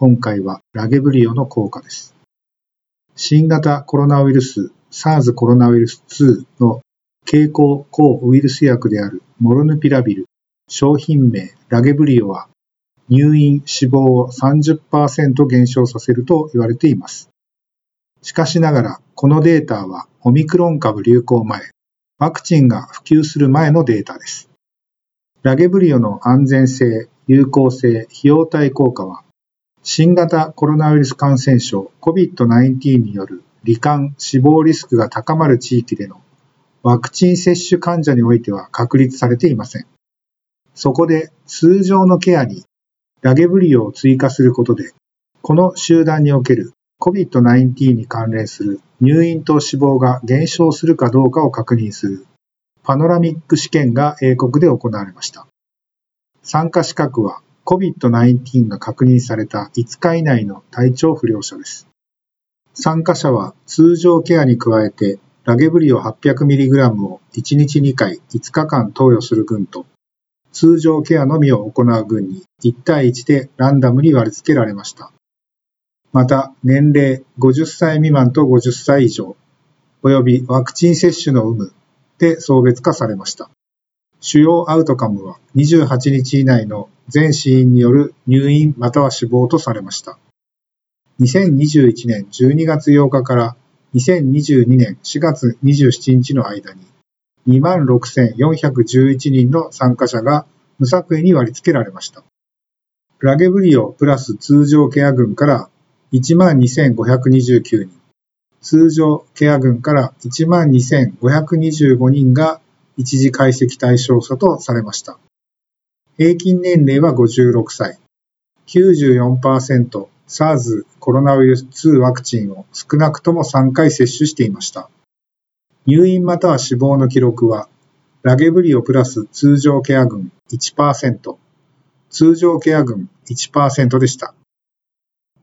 今回はラゲブリオの効果です。新型コロナウイルス SARS コロナウイルス2の経口抗ウイルス薬であるモルヌピラビル、商品名ラゲブリオは入院死亡を30%減少させると言われています。しかしながら、このデータはオミクロン株流行前、ワクチンが普及する前のデータです。ラゲブリオの安全性、有効性、費用対効果は、新型コロナウイルス感染症 COVID-19 による罹患死亡リスクが高まる地域でのワクチン接種患者においては確立されていません。そこで通常のケアにラゲブリオを追加することで、この集団における COVID-19 に関連する入院と死亡が減少するかどうかを確認するパノラミック試験が英国で行われました。参加資格は COVID-19 が確認された5日以内の体調不良者です。参加者は通常ケアに加えてラゲブリオ 800mg を1日2回5日間投与する群と通常ケアのみを行う群に1対1でランダムに割り付けられました。また、年齢50歳未満と50歳以上、及びワクチン接種の有無で送別化されました。主要アウトカムは28日以内の全死因による入院または死亡とされました。2021年12月8日から2022年4月27日の間に26,411人の参加者が無作為に割り付けられました。ラゲブリオプラス通常ケア群から12,529人、通常ケア群から12,525人が一時解析対象者とされました。平均年齢は56歳。94% SARS コロナウイルス2ワクチンを少なくとも3回接種していました。入院または死亡の記録は、ラゲブリオプラス通常ケア群1%、通常ケア群1%でした。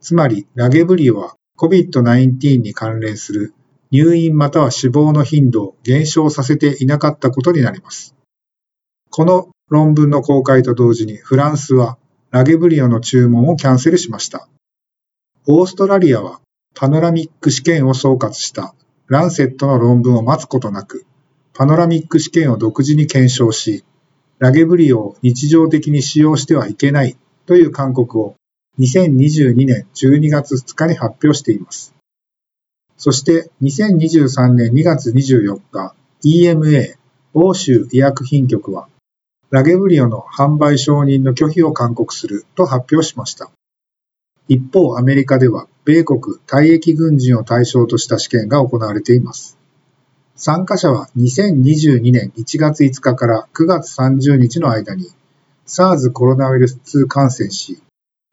つまり、ラゲブリオは COVID-19 に関連する入院または死亡の頻度を減少させていなかったことになります。この論文の公開と同時にフランスはラゲブリオの注文をキャンセルしました。オーストラリアはパノラミック試験を総括したランセットの論文を待つことなく、パノラミック試験を独自に検証し、ラゲブリオを日常的に使用してはいけないという勧告を2022年12月2日に発表しています。そして2023年2月24日、EMA 欧州医薬品局は、ラゲブリオの販売承認の拒否を勧告すると発表しました。一方、アメリカでは、米国退役軍人を対象とした試験が行われています。参加者は2022年1月5日から9月30日の間に SARS コロナウイルス2感染し、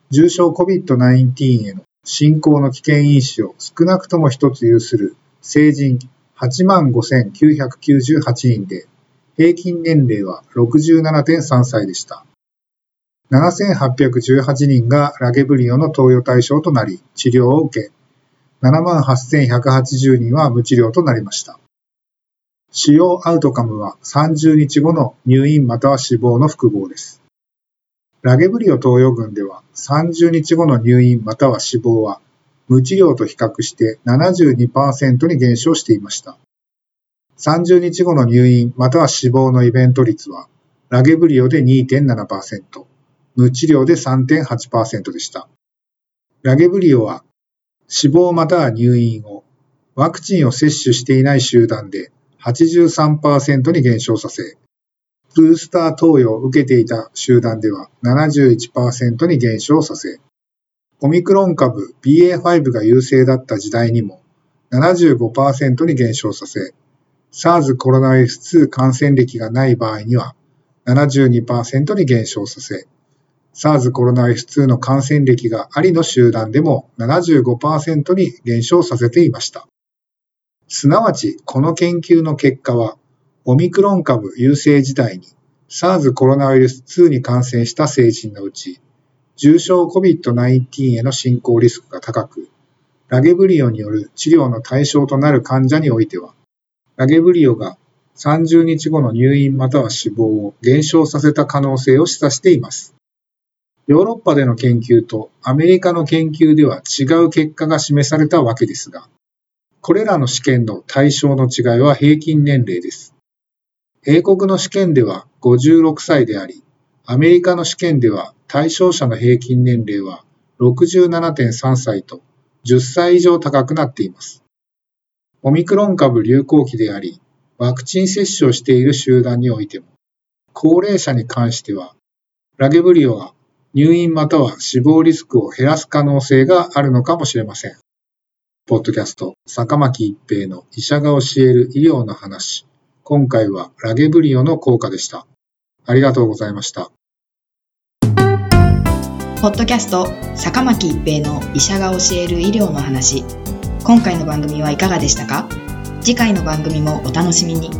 重症 COVID-19 への進行の危険因子を少なくとも一つ有する成人85,998人で、平均年齢は67.3歳でした。7818人がラゲブリオの投与対象となり治療を受け、78,180人は無治療となりました。主要アウトカムは30日後の入院または死亡の複合です。ラゲブリオ投与群では30日後の入院または死亡は無治療と比較して72%に減少していました。30日後の入院または死亡のイベント率はラゲブリオで2.7%、無治療で3.8%でした。ラゲブリオは死亡または入院をワクチンを接種していない集団で83%に減少させ、ブースター投与を受けていた集団では71%に減少させ、オミクロン株 BA.5 が優勢だった時代にも75%に減少させ、SARS コロナウイルス2感染歴がない場合には72%に減少させ、SARS コロナウイルス2の感染歴がありの集団でも75%に減少させていました。すなわち、この研究の結果は、オミクロン株優勢時代に SARS コロナウイルス2に感染した成人のうち、重症 COVID-19 への進行リスクが高く、ラゲブリオによる治療の対象となる患者においては、ラゲブリオが30日後の入院または死亡を減少させた可能性を示唆しています。ヨーロッパでの研究とアメリカの研究では違う結果が示されたわけですが、これらの試験の対象の違いは平均年齢です。英国の試験では56歳であり、アメリカの試験では対象者の平均年齢は67.3歳と10歳以上高くなっています。オミクロン株流行期であり、ワクチン接種をしている集団においても、高齢者に関しては、ラゲブリオは入院または死亡リスクを減らす可能性があるのかもしれません。ポッドキャスト、坂巻一平の医者が教える医療の話。今回はラゲブリオの効果でした。ありがとうございました。ポッドキャスト、坂巻一平の医者が教える医療の話。今回の番組はいかがでしたか？次回の番組もお楽しみに。